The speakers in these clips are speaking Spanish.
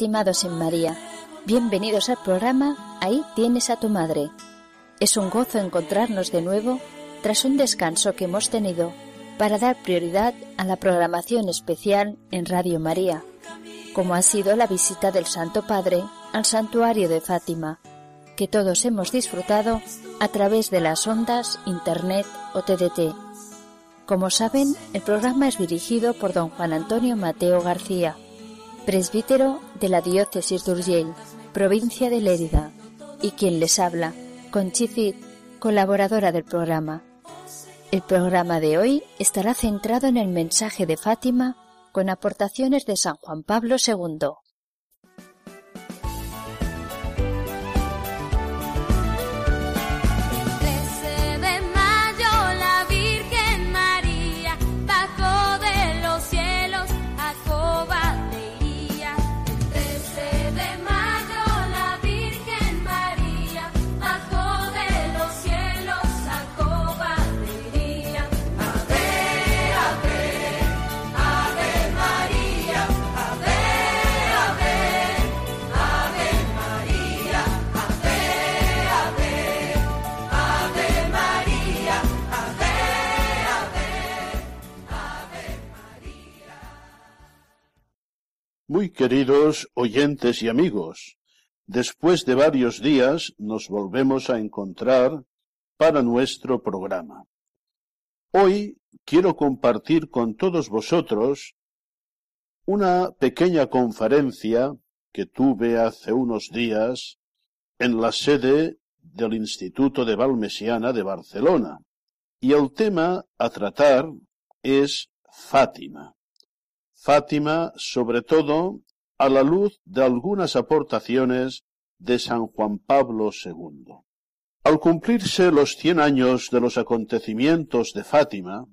Estimados en María, bienvenidos al programa Ahí tienes a tu madre. Es un gozo encontrarnos de nuevo tras un descanso que hemos tenido para dar prioridad a la programación especial en Radio María, como ha sido la visita del Santo Padre al santuario de Fátima, que todos hemos disfrutado a través de las ondas, Internet o TDT. Como saben, el programa es dirigido por don Juan Antonio Mateo García, presbítero de la diócesis de Urgell, provincia de Lérida, y quien les habla, Conchicit, colaboradora del programa. El programa de hoy estará centrado en el mensaje de Fátima con aportaciones de San Juan Pablo II. Muy queridos oyentes y amigos, después de varios días nos volvemos a encontrar para nuestro programa. Hoy quiero compartir con todos vosotros una pequeña conferencia que tuve hace unos días en la sede del Instituto de Valmesiana de Barcelona. Y el tema a tratar es Fátima. Fátima, sobre todo, a la luz de algunas aportaciones de San Juan Pablo II. Al cumplirse los cien años de los acontecimientos de Fátima,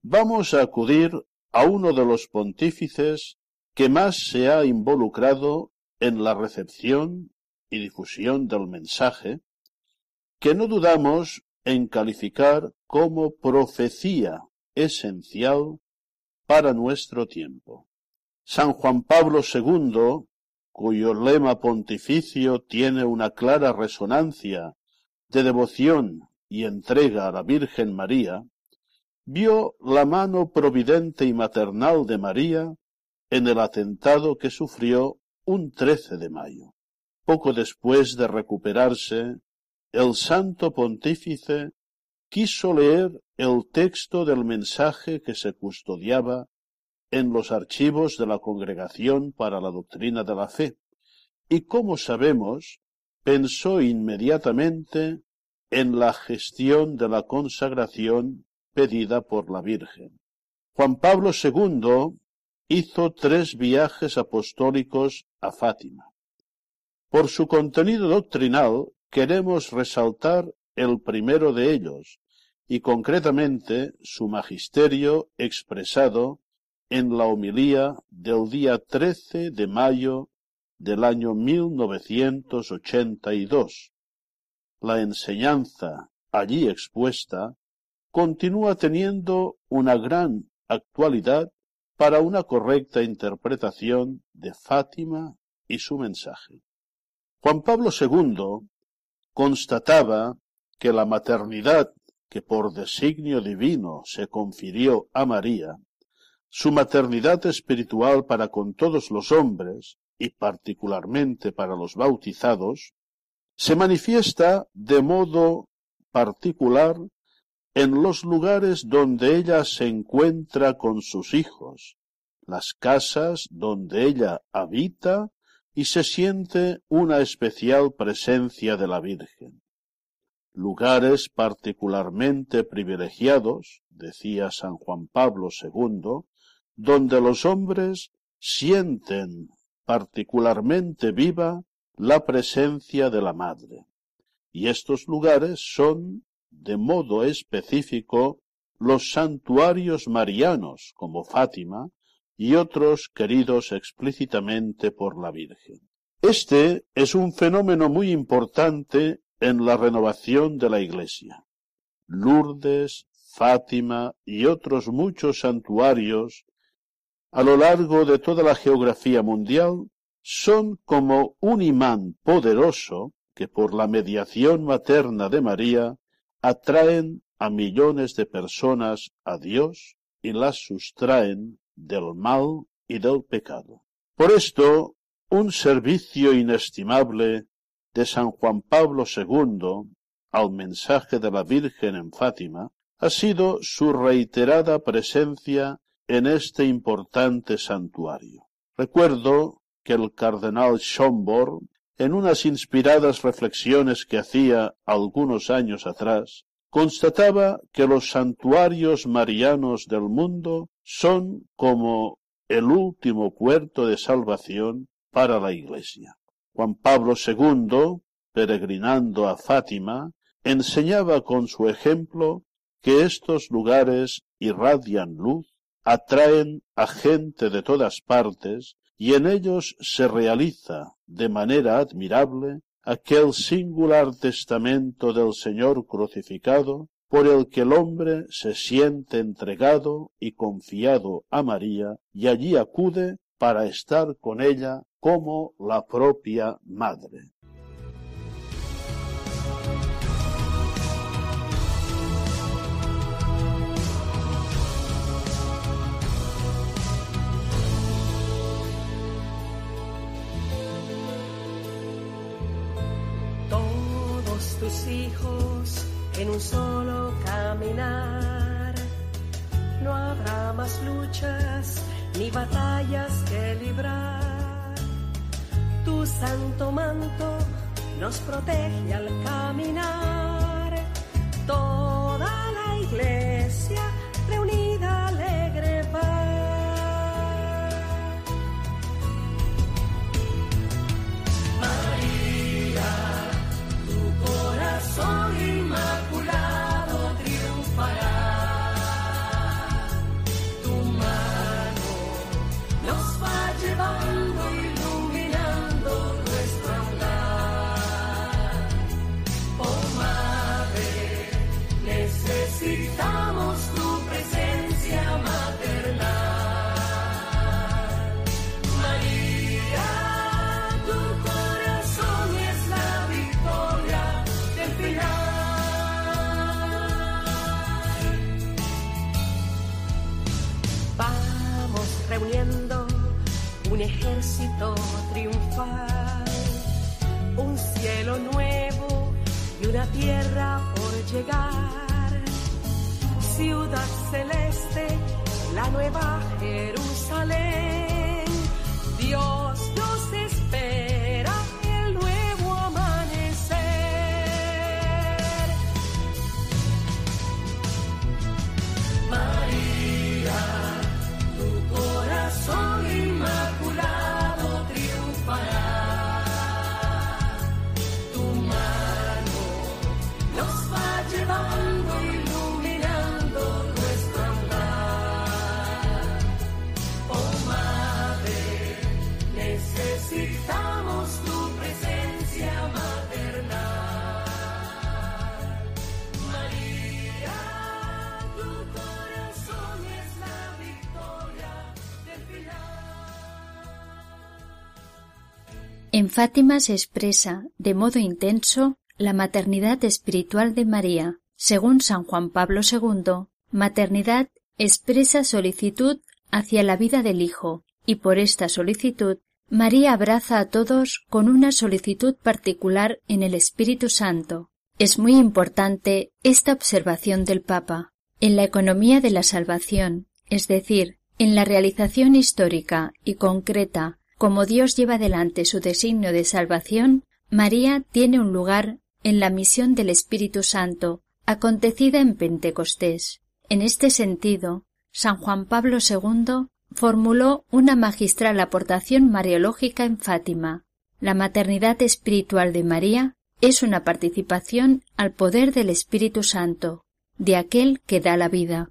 vamos a acudir a uno de los pontífices que más se ha involucrado en la recepción y difusión del mensaje, que no dudamos en calificar como profecía esencial para nuestro tiempo. San Juan Pablo II, cuyo lema pontificio tiene una clara resonancia de devoción y entrega a la Virgen María, vio la mano providente y maternal de María en el atentado que sufrió un 13 de mayo. Poco después de recuperarse, el santo pontífice quiso leer el texto del mensaje que se custodiaba en los archivos de la Congregación para la Doctrina de la Fe, y como sabemos, pensó inmediatamente en la gestión de la consagración pedida por la Virgen. Juan Pablo II hizo tres viajes apostólicos a Fátima. Por su contenido doctrinal queremos resaltar el primero de ellos, y concretamente su magisterio expresado en la homilía del día 13 de mayo del año 1982. La enseñanza allí expuesta continúa teniendo una gran actualidad para una correcta interpretación de Fátima y su mensaje. Juan Pablo II constataba que la maternidad que por designio divino se confirió a María, su maternidad espiritual para con todos los hombres, y particularmente para los bautizados, se manifiesta de modo particular en los lugares donde ella se encuentra con sus hijos, las casas donde ella habita y se siente una especial presencia de la Virgen. Lugares particularmente privilegiados, decía San Juan Pablo II, donde los hombres sienten particularmente viva la presencia de la Madre. Y estos lugares son, de modo específico, los santuarios marianos, como Fátima, y otros queridos explícitamente por la Virgen. Este es un fenómeno muy importante en la renovación de la Iglesia. Lourdes, Fátima y otros muchos santuarios a lo largo de toda la geografía mundial son como un imán poderoso que por la mediación materna de María atraen a millones de personas a Dios y las sustraen del mal y del pecado. Por esto, un servicio inestimable de San Juan Pablo II al mensaje de la Virgen en Fátima ha sido su reiterada presencia en este importante santuario. Recuerdo que el cardenal Schomburg, en unas inspiradas reflexiones que hacía algunos años atrás, constataba que los santuarios marianos del mundo son como el último puerto de salvación para la Iglesia. Juan Pablo II, peregrinando a Fátima, enseñaba con su ejemplo que estos lugares irradian luz atraen a gente de todas partes y en ellos se realiza de manera admirable aquel singular testamento del Señor crucificado por el que el hombre se siente entregado y confiado a María y allí acude para estar con ella como la propia madre. tus hijos en un solo caminar. No habrá más luchas ni batallas que librar. Tu santo manto nos protege al caminar. Tierra por llegar. Ciudad celeste, la nueva Jerusalén. En Fátima se expresa de modo intenso la maternidad espiritual de María. Según San Juan Pablo II, maternidad expresa solicitud hacia la vida del Hijo, y por esta solicitud María abraza a todos con una solicitud particular en el Espíritu Santo. Es muy importante esta observación del Papa. En la economía de la salvación, es decir, en la realización histórica y concreta como Dios lleva adelante su designio de salvación, María tiene un lugar en la misión del Espíritu Santo, acontecida en Pentecostés. En este sentido, San Juan Pablo II formuló una magistral aportación mariológica en Fátima. La maternidad espiritual de María es una participación al poder del Espíritu Santo, de aquel que da la vida.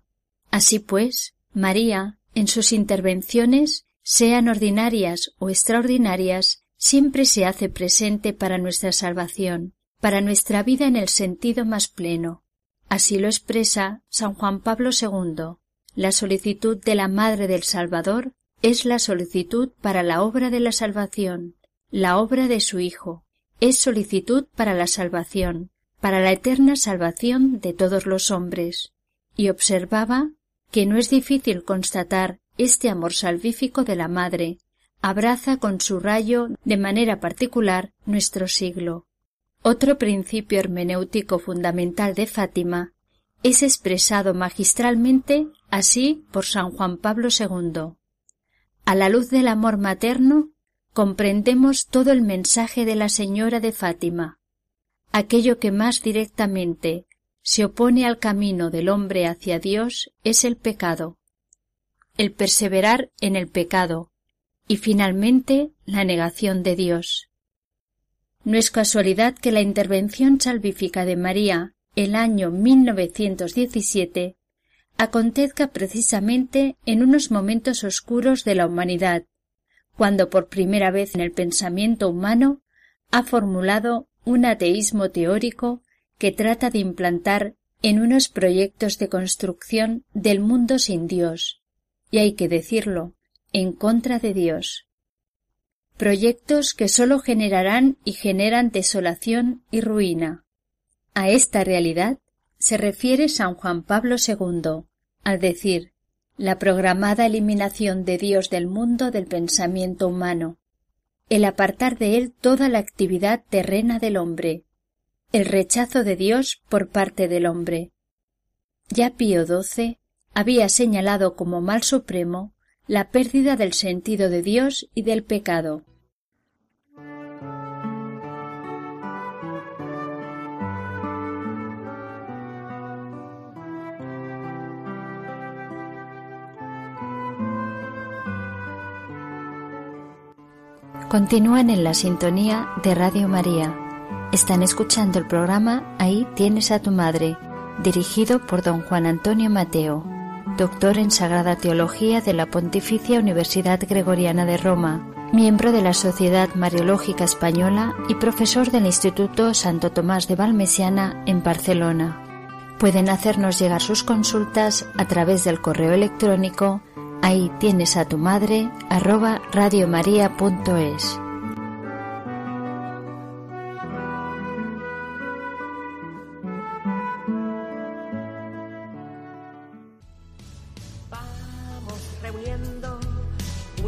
Así pues, María, en sus intervenciones, sean ordinarias o extraordinarias, siempre se hace presente para nuestra salvación, para nuestra vida en el sentido más pleno. Así lo expresa San Juan Pablo II. La solicitud de la Madre del Salvador es la solicitud para la obra de la salvación, la obra de su Hijo. Es solicitud para la salvación, para la eterna salvación de todos los hombres. Y observaba que no es difícil constatar este amor salvífico de la Madre, abraza con su rayo de manera particular nuestro siglo. Otro principio hermenéutico fundamental de Fátima es expresado magistralmente así por San Juan Pablo II. A la luz del amor materno comprendemos todo el mensaje de la Señora de Fátima. Aquello que más directamente se opone al camino del hombre hacia Dios es el pecado el perseverar en el pecado y finalmente la negación de Dios. No es casualidad que la intervención salvífica de María el año 1917 acontezca precisamente en unos momentos oscuros de la humanidad, cuando por primera vez en el pensamiento humano ha formulado un ateísmo teórico que trata de implantar en unos proyectos de construcción del mundo sin Dios, y hay que decirlo, en contra de Dios. Proyectos que sólo generarán y generan desolación y ruina. A esta realidad se refiere San Juan Pablo II, al decir la programada eliminación de Dios del mundo del pensamiento humano, el apartar de él toda la actividad terrena del hombre, el rechazo de Dios por parte del hombre. Ya Pío XII había señalado como mal supremo la pérdida del sentido de Dios y del pecado. Continúan en la sintonía de Radio María. Están escuchando el programa Ahí tienes a tu madre, dirigido por don Juan Antonio Mateo doctor en Sagrada Teología de la Pontificia Universidad Gregoriana de Roma, miembro de la Sociedad Mariológica Española y profesor del Instituto Santo Tomás de Valmesiana en Barcelona. Pueden hacernos llegar sus consultas a través del correo electrónico ahí tienes a tu madre radiomaria.es.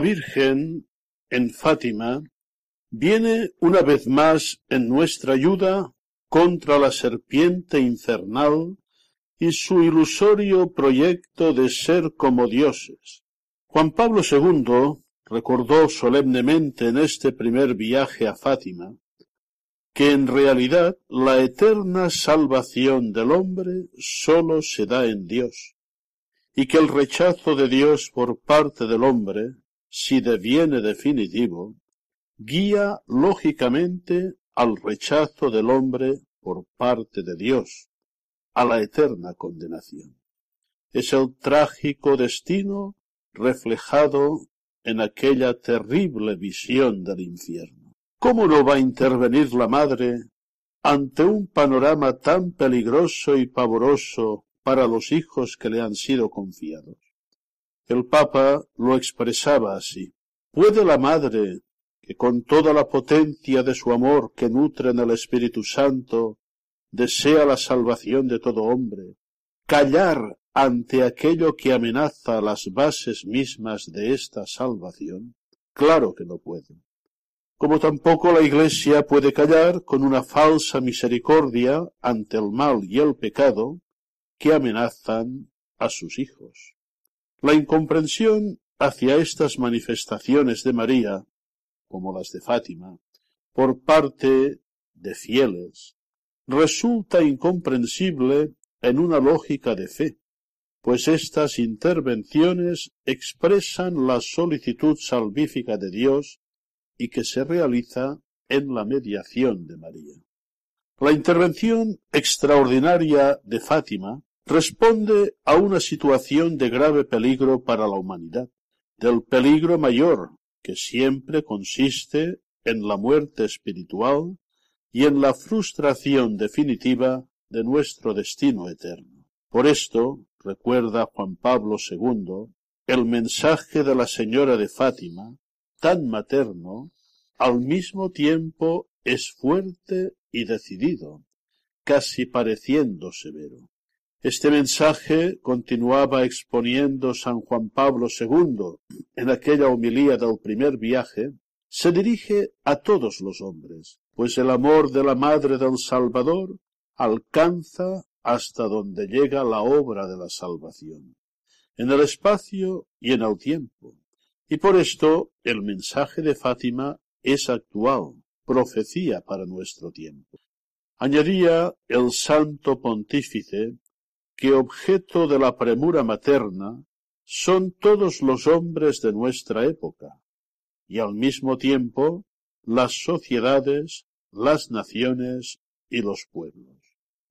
Virgen en Fátima viene una vez más en nuestra ayuda contra la serpiente infernal y su ilusorio proyecto de ser como dioses. Juan Pablo II recordó solemnemente en este primer viaje a Fátima que en realidad la eterna salvación del hombre sólo se da en Dios, y que el rechazo de Dios por parte del hombre, si deviene definitivo, guía lógicamente al rechazo del hombre por parte de Dios, a la eterna condenación. Es el trágico destino reflejado en aquella terrible visión del infierno. ¿Cómo no va a intervenir la madre ante un panorama tan peligroso y pavoroso para los hijos que le han sido confiados? El Papa lo expresaba así. ¿Puede la madre, que con toda la potencia de su amor que nutre en el Espíritu Santo, desea la salvación de todo hombre, callar ante aquello que amenaza las bases mismas de esta salvación? Claro que no puede como tampoco la Iglesia puede callar con una falsa misericordia ante el mal y el pecado que amenazan a sus hijos. La incomprensión hacia estas manifestaciones de María, como las de Fátima, por parte de fieles, resulta incomprensible en una lógica de fe, pues estas intervenciones expresan la solicitud salvífica de Dios y que se realiza en la mediación de María. La intervención extraordinaria de Fátima responde a una situación de grave peligro para la humanidad, del peligro mayor, que siempre consiste en la muerte espiritual y en la frustración definitiva de nuestro destino eterno. Por esto, recuerda Juan Pablo II, el mensaje de la Señora de Fátima tan materno, al mismo tiempo es fuerte y decidido, casi pareciendo severo. Este mensaje continuaba exponiendo San Juan Pablo II en aquella homilía del primer viaje, se dirige a todos los hombres, pues el amor de la Madre del Salvador alcanza hasta donde llega la obra de la salvación, en el espacio y en el tiempo, y por esto el mensaje de Fátima es actual, profecía para nuestro tiempo. Añadía el santo pontífice que objeto de la premura materna son todos los hombres de nuestra época, y al mismo tiempo las sociedades, las naciones y los pueblos.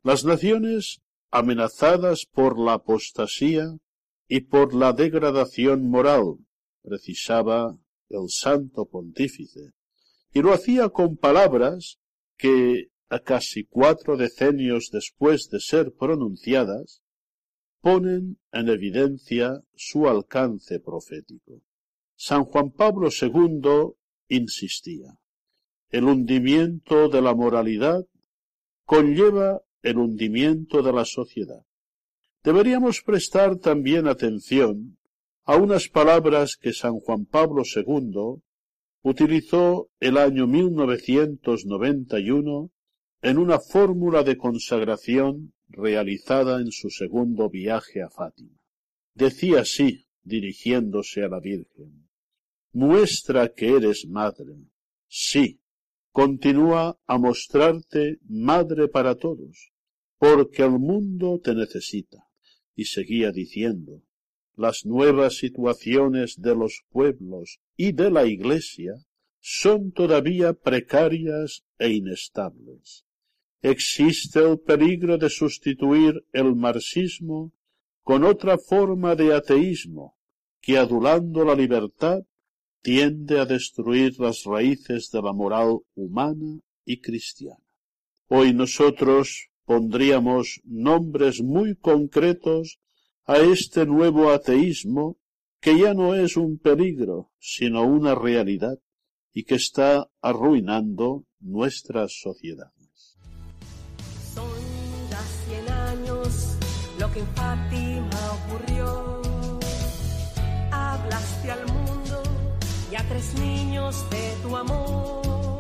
Las naciones amenazadas por la apostasía y por la degradación moral, precisaba el santo pontífice, y lo hacía con palabras que, a casi cuatro decenios después de ser pronunciadas, ponen en evidencia su alcance profético. San Juan Pablo II insistía, el hundimiento de la moralidad conlleva el hundimiento de la sociedad. Deberíamos prestar también atención a unas palabras que San Juan Pablo II utilizó el año 1991 en una fórmula de consagración realizada en su segundo viaje a Fátima. Decía así, dirigiéndose a la Virgen, muestra que eres madre. Sí, continúa a mostrarte madre para todos, porque el mundo te necesita. Y seguía diciendo, las nuevas situaciones de los pueblos y de la Iglesia son todavía precarias e inestables. Existe el peligro de sustituir el marxismo con otra forma de ateísmo que, adulando la libertad, tiende a destruir las raíces de la moral humana y cristiana. Hoy nosotros pondríamos nombres muy concretos a este nuevo ateísmo que ya no es un peligro, sino una realidad y que está arruinando nuestras sociedades. que en Fátima ocurrió. Hablaste al mundo y a tres niños de tu amor.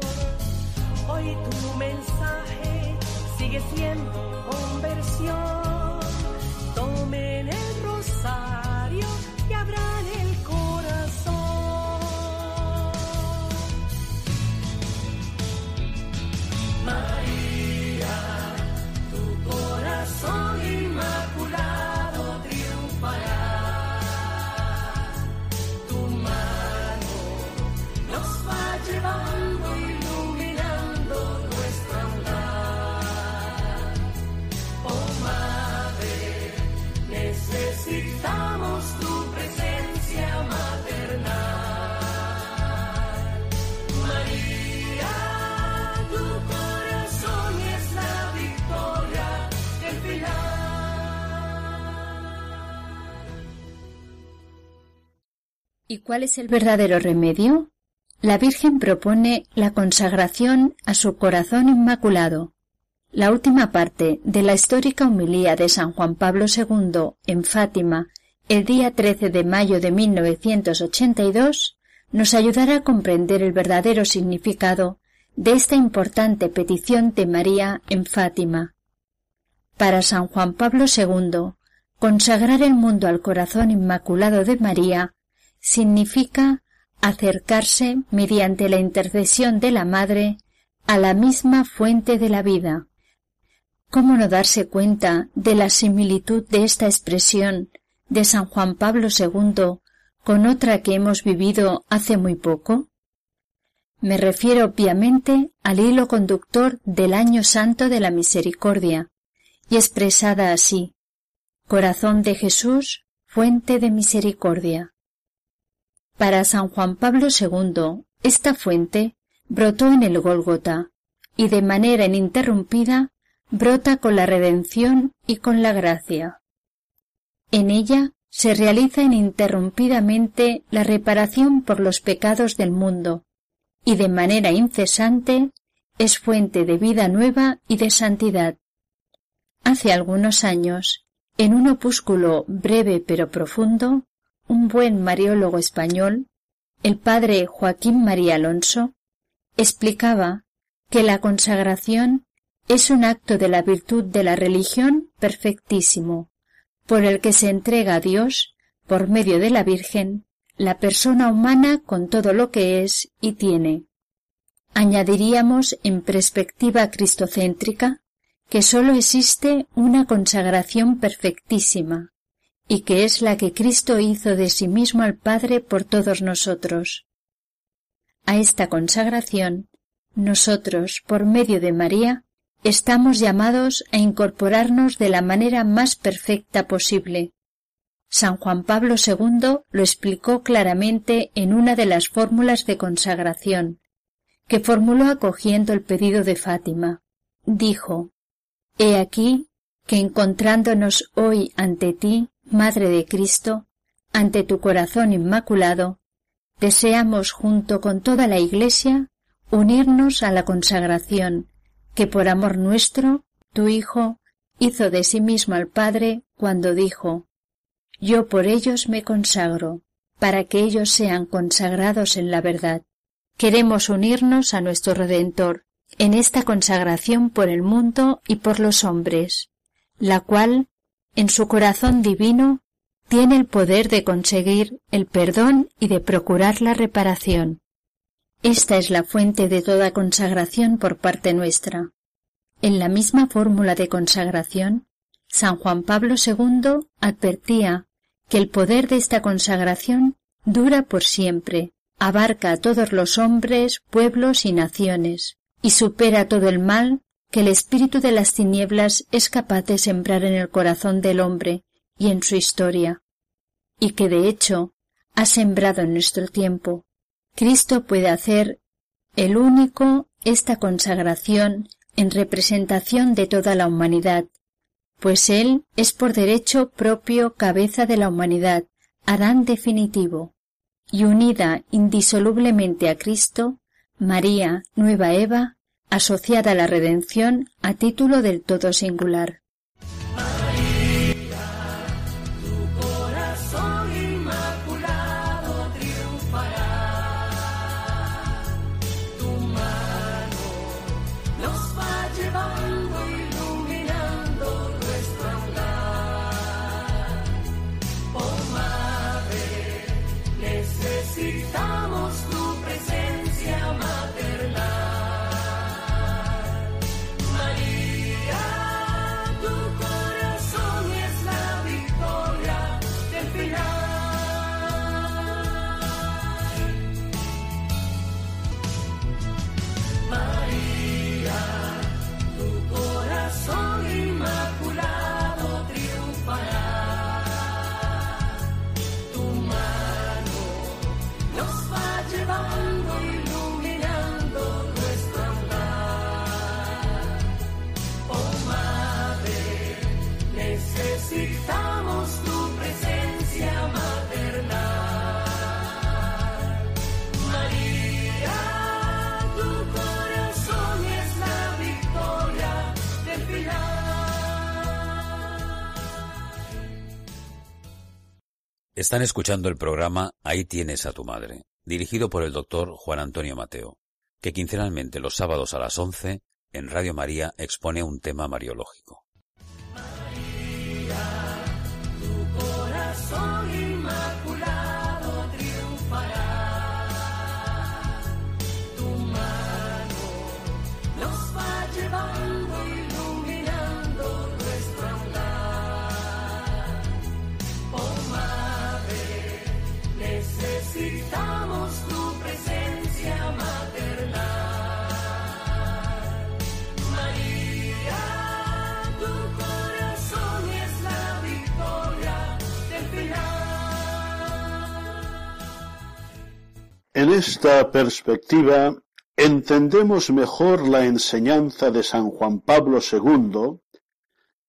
Hoy tu mensaje sigue siendo conversión. Tomen el rosario cuál es el verdadero remedio? La Virgen propone la consagración a su corazón inmaculado. La última parte de la histórica humilía de San Juan Pablo II en Fátima el día 13 de mayo de 1982 nos ayudará a comprender el verdadero significado de esta importante petición de María en Fátima. Para San Juan Pablo II, consagrar el mundo al corazón inmaculado de María significa acercarse mediante la intercesión de la Madre a la misma fuente de la vida. ¿Cómo no darse cuenta de la similitud de esta expresión de San Juan Pablo II con otra que hemos vivido hace muy poco? Me refiero obviamente al hilo conductor del Año Santo de la Misericordia, y expresada así, Corazón de Jesús, fuente de misericordia. Para San Juan Pablo II, esta fuente brotó en el Gólgota, y de manera ininterrumpida brota con la redención y con la gracia. En ella se realiza ininterrumpidamente la reparación por los pecados del mundo, y de manera incesante es fuente de vida nueva y de santidad. Hace algunos años, en un opúsculo breve pero profundo, un buen mariólogo español, el padre Joaquín María Alonso, explicaba que la consagración es un acto de la virtud de la religión perfectísimo, por el que se entrega a Dios, por medio de la Virgen, la persona humana con todo lo que es y tiene. Añadiríamos en perspectiva cristocéntrica que sólo existe una consagración perfectísima, y que es la que Cristo hizo de sí mismo al Padre por todos nosotros. A esta consagración, nosotros, por medio de María, estamos llamados a incorporarnos de la manera más perfecta posible. San Juan Pablo II lo explicó claramente en una de las fórmulas de consagración, que formuló acogiendo el pedido de Fátima. Dijo, He aquí que encontrándonos hoy ante ti, Madre de Cristo, ante tu corazón inmaculado, deseamos junto con toda la Iglesia unirnos a la consagración que por amor nuestro, tu Hijo, hizo de sí mismo al Padre cuando dijo, Yo por ellos me consagro, para que ellos sean consagrados en la verdad. Queremos unirnos a nuestro Redentor en esta consagración por el mundo y por los hombres, la cual, en su corazón divino, tiene el poder de conseguir el perdón y de procurar la reparación. Esta es la fuente de toda consagración por parte nuestra. En la misma fórmula de consagración, San Juan Pablo II advertía que el poder de esta consagración dura por siempre, abarca a todos los hombres, pueblos y naciones, y supera todo el mal que el espíritu de las tinieblas es capaz de sembrar en el corazón del hombre y en su historia, y que de hecho ha sembrado en nuestro tiempo, Cristo puede hacer el único esta consagración en representación de toda la humanidad, pues Él es por derecho propio cabeza de la humanidad, Adán definitivo, y unida indisolublemente a Cristo, María, nueva Eva, asociada a la redención a título del todo singular. Están escuchando el programa Ahí tienes a tu madre, dirigido por el doctor Juan Antonio Mateo, que quincenalmente los sábados a las 11 en Radio María expone un tema mariológico. En esta perspectiva entendemos mejor la enseñanza de San Juan Pablo II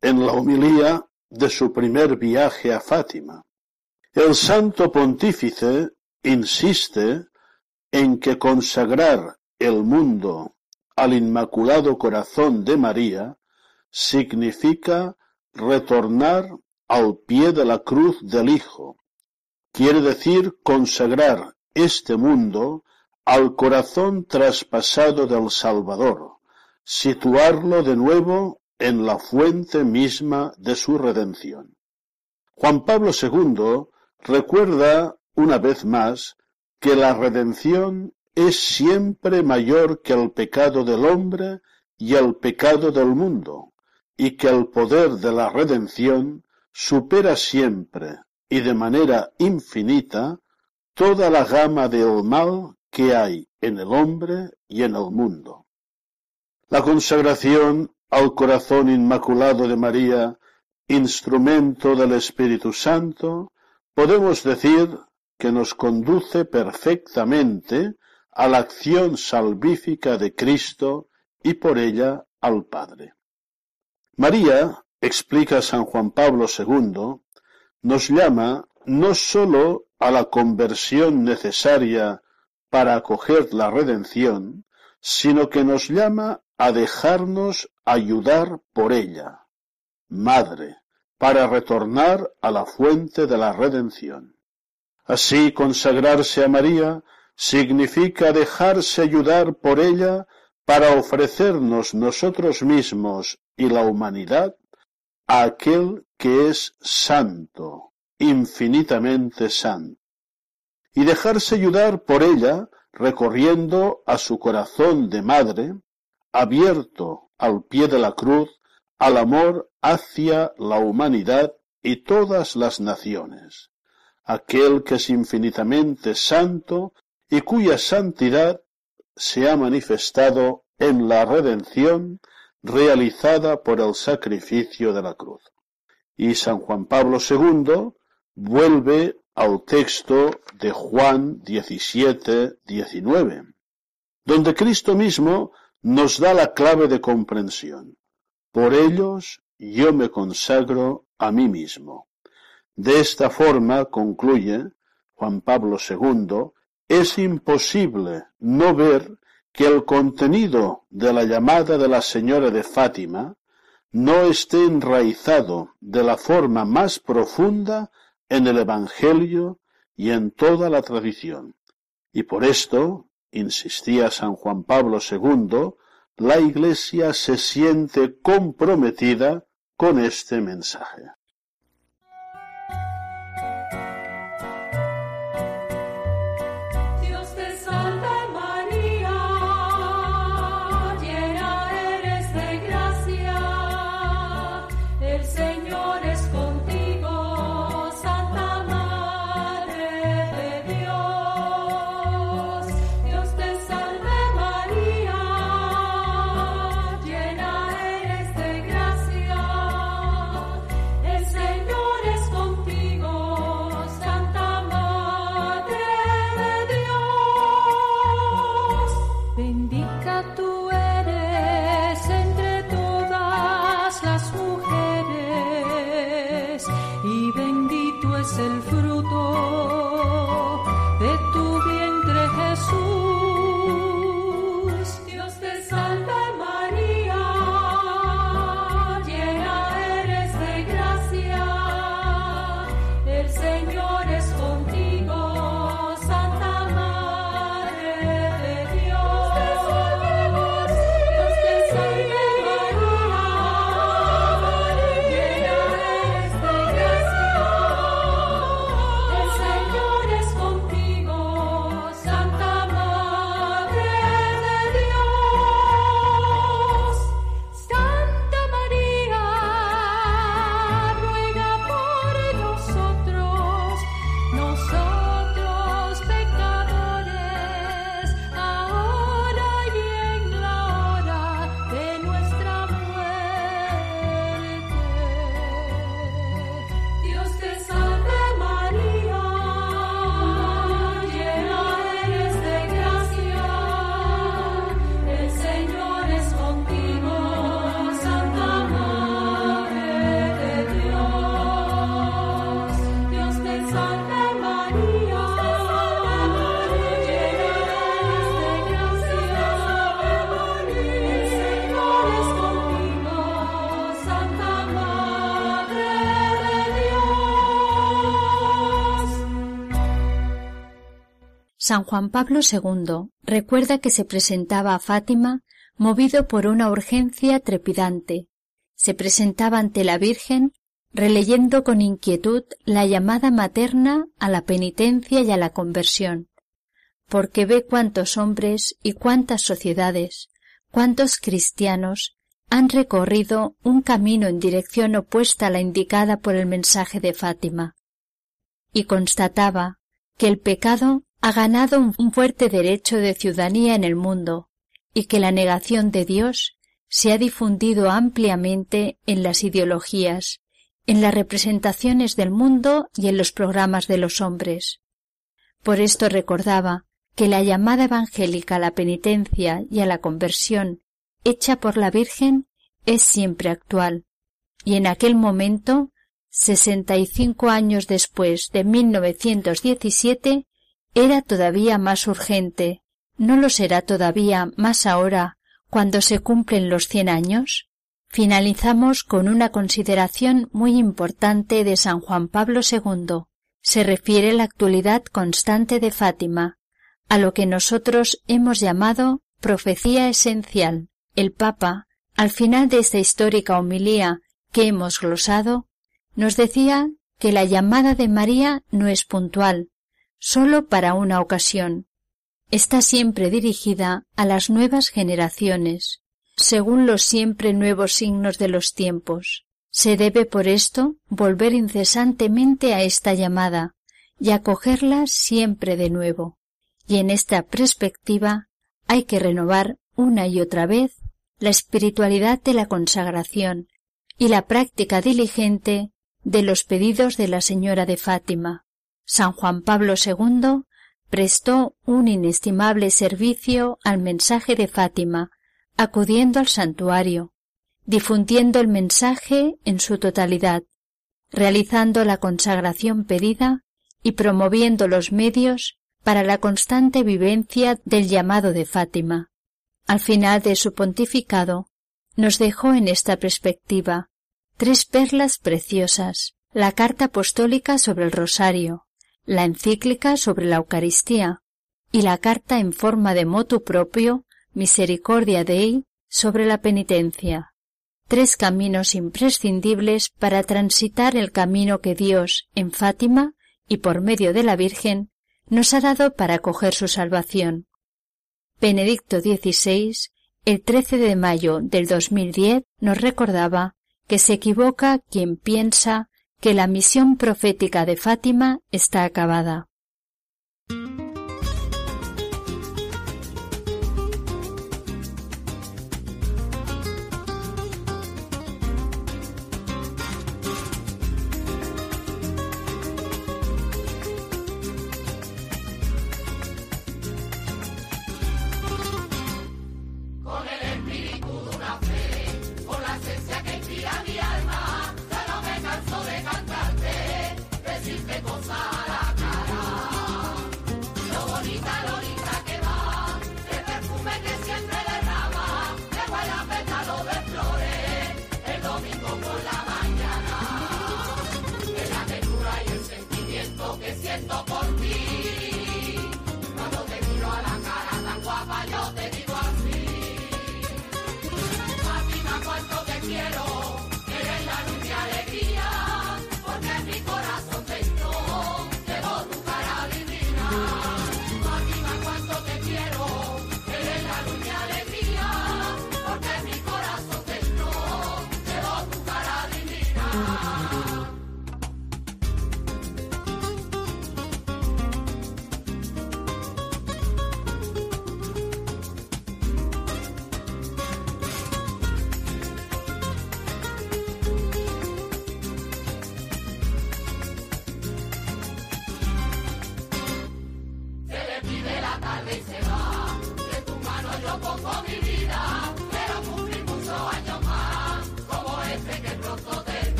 en la homilía de su primer viaje a Fátima. El santo pontífice insiste en que consagrar el mundo al Inmaculado Corazón de María significa retornar al pie de la cruz del Hijo. Quiere decir consagrar este mundo al corazón traspasado del Salvador, situarlo de nuevo en la fuente misma de su redención. Juan Pablo II recuerda una vez más que la redención es siempre mayor que el pecado del hombre y el pecado del mundo, y que el poder de la redención supera siempre y de manera infinita toda la gama del mal que hay en el hombre y en el mundo. La consagración al corazón inmaculado de María, instrumento del Espíritu Santo, podemos decir que nos conduce perfectamente a la acción salvífica de Cristo y por ella al Padre. María, explica San Juan Pablo II, nos llama no sólo a la conversión necesaria para acoger la redención, sino que nos llama a dejarnos ayudar por ella, Madre, para retornar a la fuente de la redención. Así, consagrarse a María significa dejarse ayudar por ella para ofrecernos nosotros mismos y la humanidad a aquel que es santo, infinitamente santo, y dejarse ayudar por ella recorriendo a su corazón de madre, abierto al pie de la cruz, al amor hacia la humanidad y todas las naciones, aquel que es infinitamente santo y cuya santidad se ha manifestado en la redención realizada por el sacrificio de la cruz. Y San Juan Pablo II vuelve al texto de Juan 17, 19, donde Cristo mismo nos da la clave de comprensión. Por ellos yo me consagro a mí mismo. De esta forma, concluye Juan Pablo II, es imposible no ver que el contenido de la llamada de la Señora de Fátima no esté enraizado de la forma más profunda en el Evangelio y en toda la tradición. Y por esto, insistía San Juan Pablo II, la Iglesia se siente comprometida con este mensaje. San Juan Pablo II recuerda que se presentaba a Fátima movido por una urgencia trepidante. Se presentaba ante la Virgen releyendo con inquietud la llamada materna a la penitencia y a la conversión, porque ve cuántos hombres y cuántas sociedades, cuántos cristianos han recorrido un camino en dirección opuesta a la indicada por el mensaje de Fátima, y constataba que el pecado ha ganado un fuerte derecho de ciudadanía en el mundo y que la negación de Dios se ha difundido ampliamente en las ideologías, en las representaciones del mundo y en los programas de los hombres. Por esto recordaba que la llamada evangélica a la penitencia y a la conversión hecha por la Virgen es siempre actual, y en aquel momento, sesenta y cinco años después de 1917, era todavía más urgente. ¿No lo será todavía más ahora, cuando se cumplen los cien años? Finalizamos con una consideración muy importante de San Juan Pablo II. Se refiere a la actualidad constante de Fátima, a lo que nosotros hemos llamado profecía esencial. El Papa, al final de esta histórica homilía que hemos glosado, nos decía que la llamada de María no es puntual, sólo para una ocasión. Está siempre dirigida a las nuevas generaciones, según los siempre nuevos signos de los tiempos. Se debe por esto volver incesantemente a esta llamada y acogerla siempre de nuevo. Y en esta perspectiva hay que renovar una y otra vez la espiritualidad de la consagración y la práctica diligente de los pedidos de la Señora de Fátima. San Juan Pablo II prestó un inestimable servicio al mensaje de Fátima acudiendo al santuario, difundiendo el mensaje en su totalidad, realizando la consagración pedida y promoviendo los medios para la constante vivencia del llamado de Fátima. Al final de su pontificado, nos dejó en esta perspectiva tres perlas preciosas, la carta apostólica sobre el rosario, la encíclica sobre la Eucaristía y la carta en forma de motu propio Misericordia Dei sobre la penitencia. Tres caminos imprescindibles para transitar el camino que Dios, en Fátima y por medio de la Virgen, nos ha dado para coger su salvación. Benedicto XVI, el 13 de mayo del 2010, nos recordaba que se equivoca quien piensa que la misión profética de Fátima está acabada.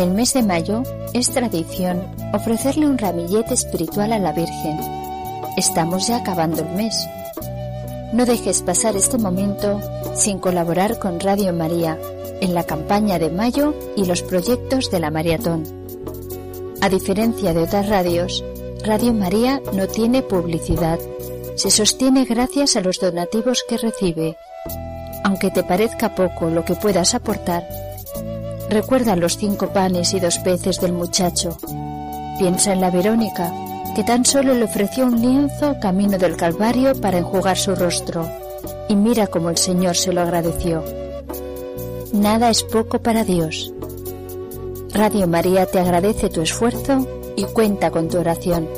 En el mes de mayo es tradición ofrecerle un ramillete espiritual a la Virgen. Estamos ya acabando el mes. No dejes pasar este momento sin colaborar con Radio María en la campaña de mayo y los proyectos de la maratón. A diferencia de otras radios, Radio María no tiene publicidad. Se sostiene gracias a los donativos que recibe. Aunque te parezca poco lo que puedas aportar, Recuerda los cinco panes y dos peces del muchacho. Piensa en la Verónica, que tan solo le ofreció un lienzo camino del Calvario para enjugar su rostro, y mira cómo el Señor se lo agradeció. Nada es poco para Dios. Radio María te agradece tu esfuerzo y cuenta con tu oración.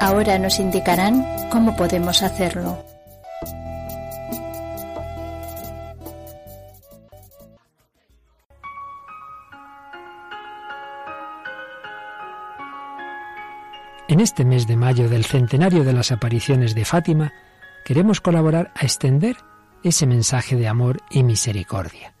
Ahora nos indicarán cómo podemos hacerlo. En este mes de mayo del centenario de las apariciones de Fátima, queremos colaborar a extender ese mensaje de amor y misericordia.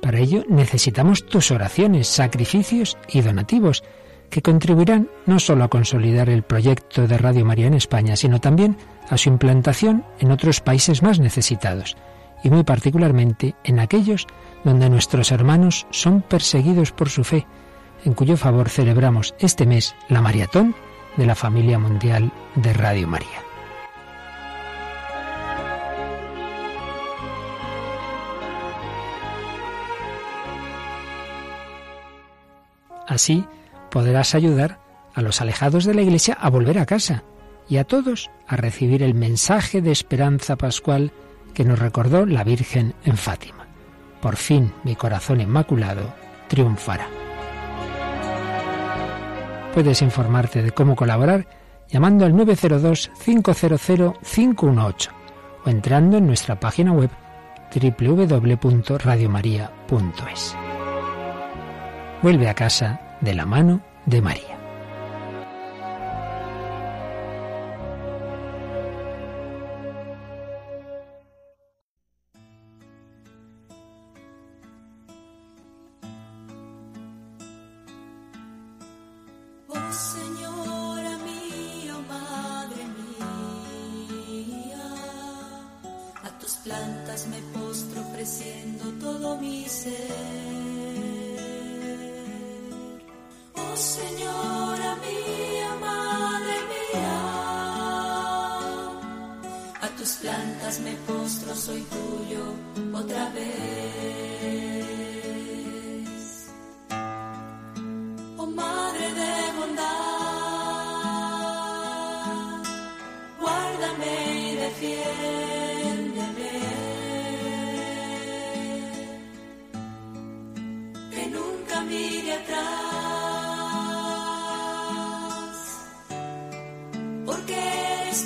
Para ello necesitamos tus oraciones, sacrificios y donativos, que contribuirán no solo a consolidar el proyecto de Radio María en España, sino también a su implantación en otros países más necesitados, y muy particularmente en aquellos donde nuestros hermanos son perseguidos por su fe, en cuyo favor celebramos este mes la maratón de la familia mundial de Radio María. Así podrás ayudar a los alejados de la Iglesia a volver a casa y a todos a recibir el mensaje de esperanza pascual que nos recordó la Virgen en Fátima. Por fin mi corazón inmaculado triunfará. Puedes informarte de cómo colaborar llamando al 902-500-518 o entrando en nuestra página web www.radiomaria.es. Vuelve a casa de la mano de María.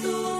Y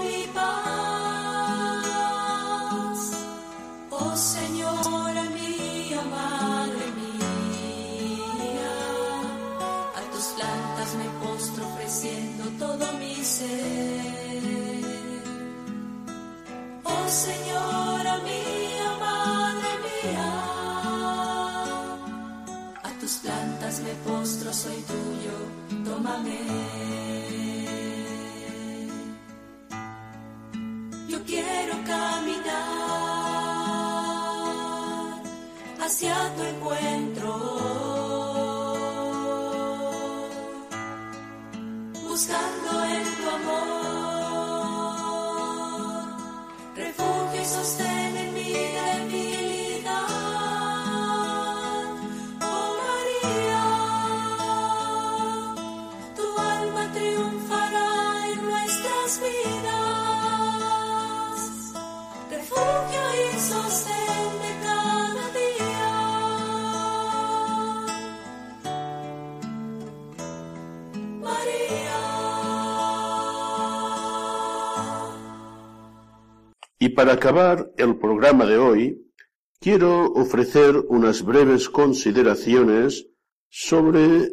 para acabar el programa de hoy, quiero ofrecer unas breves consideraciones sobre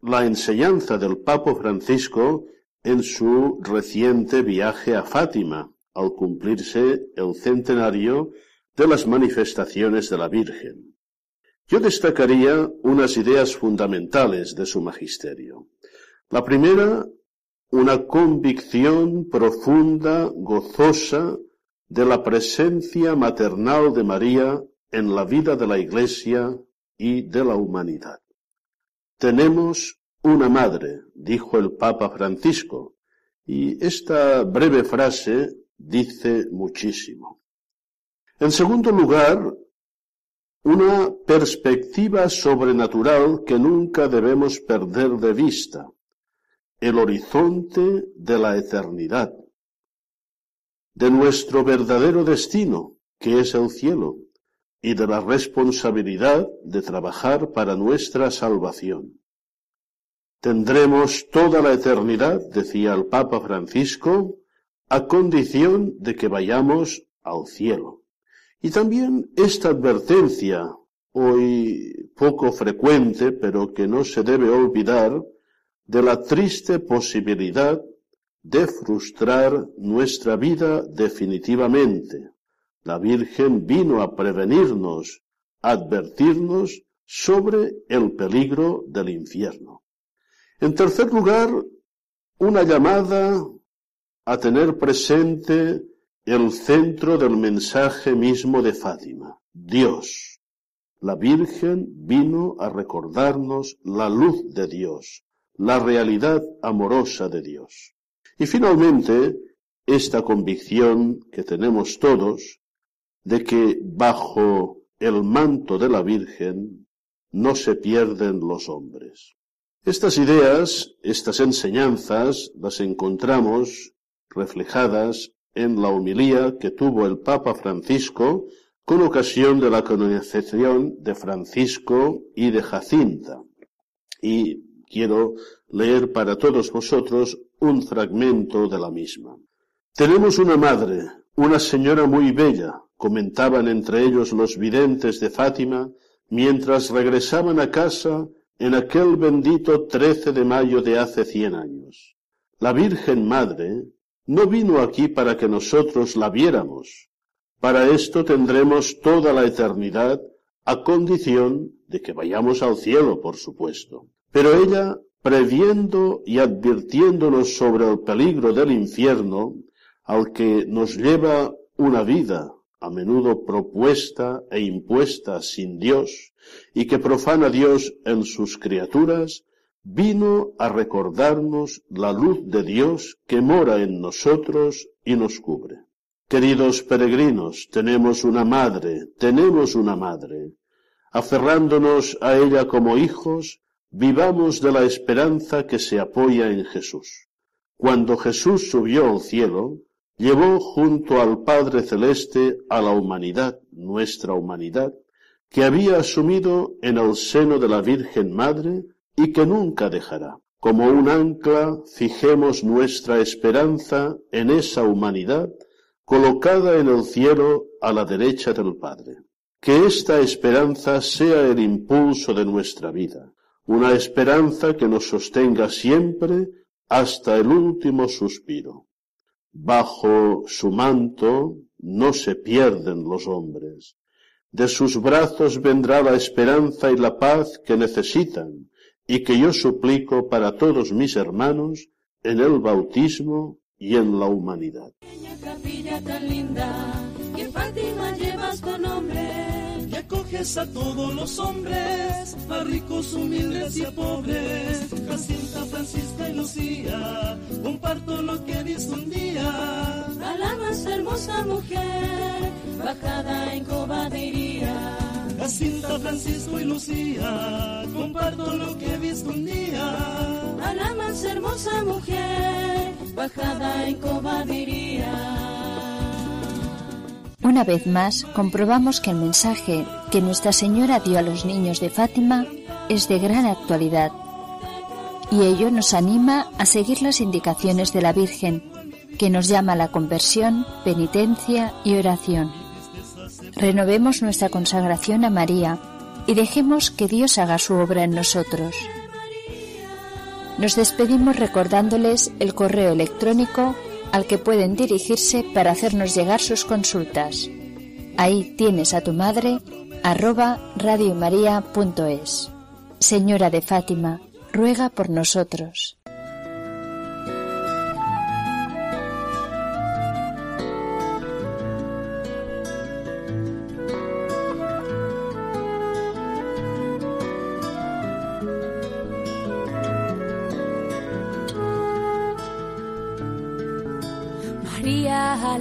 la enseñanza del Papa Francisco en su reciente viaje a Fátima, al cumplirse el centenario de las manifestaciones de la Virgen. Yo destacaría unas ideas fundamentales de su magisterio. La primera, una convicción profunda, gozosa, de la presencia maternal de María en la vida de la Iglesia y de la humanidad. Tenemos una madre, dijo el Papa Francisco, y esta breve frase dice muchísimo. En segundo lugar, una perspectiva sobrenatural que nunca debemos perder de vista, el horizonte de la eternidad, de nuestro verdadero destino, que es el cielo, y de la responsabilidad de trabajar para nuestra salvación. Tendremos toda la eternidad, decía el Papa Francisco, a condición de que vayamos al cielo. Y también esta advertencia, hoy poco frecuente, pero que no se debe olvidar, de la triste posibilidad de frustrar nuestra vida definitivamente. La Virgen vino a prevenirnos, a advertirnos sobre el peligro del infierno. En tercer lugar, una llamada a tener presente el centro del mensaje mismo de Fátima, Dios. La Virgen vino a recordarnos la luz de Dios, la realidad amorosa de Dios. Y finalmente, esta convicción que tenemos todos de que bajo el manto de la Virgen no se pierden los hombres. Estas ideas, estas enseñanzas, las encontramos reflejadas en la homilía que tuvo el Papa Francisco con ocasión de la canonización de Francisco y de Jacinta. Y quiero leer para todos vosotros un fragmento de la misma. Tenemos una madre, una señora muy bella, comentaban entre ellos los videntes de Fátima, mientras regresaban a casa en aquel bendito 13 de mayo de hace cien años. La Virgen Madre no vino aquí para que nosotros la viéramos. Para esto tendremos toda la eternidad a condición de que vayamos al cielo, por supuesto. Pero ella, previendo y advirtiéndonos sobre el peligro del infierno, al que nos lleva una vida a menudo propuesta e impuesta sin Dios, y que profana Dios en sus criaturas, vino a recordarnos la luz de Dios que mora en nosotros y nos cubre. Queridos peregrinos, tenemos una madre, tenemos una madre. Aferrándonos a ella como hijos, vivamos de la esperanza que se apoya en Jesús. Cuando Jesús subió al cielo, llevó junto al Padre Celeste a la humanidad, nuestra humanidad, que había asumido en el seno de la Virgen Madre y que nunca dejará. Como un ancla, fijemos nuestra esperanza en esa humanidad colocada en el cielo a la derecha del Padre. Que esta esperanza sea el impulso de nuestra vida, una esperanza que nos sostenga siempre hasta el último suspiro. Bajo su manto no se pierden los hombres, de sus brazos vendrá la esperanza y la paz que necesitan y que yo suplico para todos mis hermanos en el bautismo y en la humanidad. Que acoges a todos los hombres, a ricos, humildes y a pobres. Jacinta, Francisca y Lucía, comparto lo que dice un día. A la más hermosa mujer bajada en cobadería. Jacinta, Francisco y Lucía, comparto lo que he visto un día. A la más hermosa mujer, bajada en cobadería. Una vez más, comprobamos que el mensaje que Nuestra Señora dio a los niños de Fátima es de gran actualidad. Y ello nos anima a seguir las indicaciones de la Virgen, que nos llama a la conversión, penitencia y oración. Renovemos nuestra consagración a María y dejemos que Dios haga su obra en nosotros. Nos despedimos recordándoles el correo electrónico al que pueden dirigirse para hacernos llegar sus consultas. Ahí tienes a tu madre arroba radiomaria.es. Señora de Fátima, ruega por nosotros.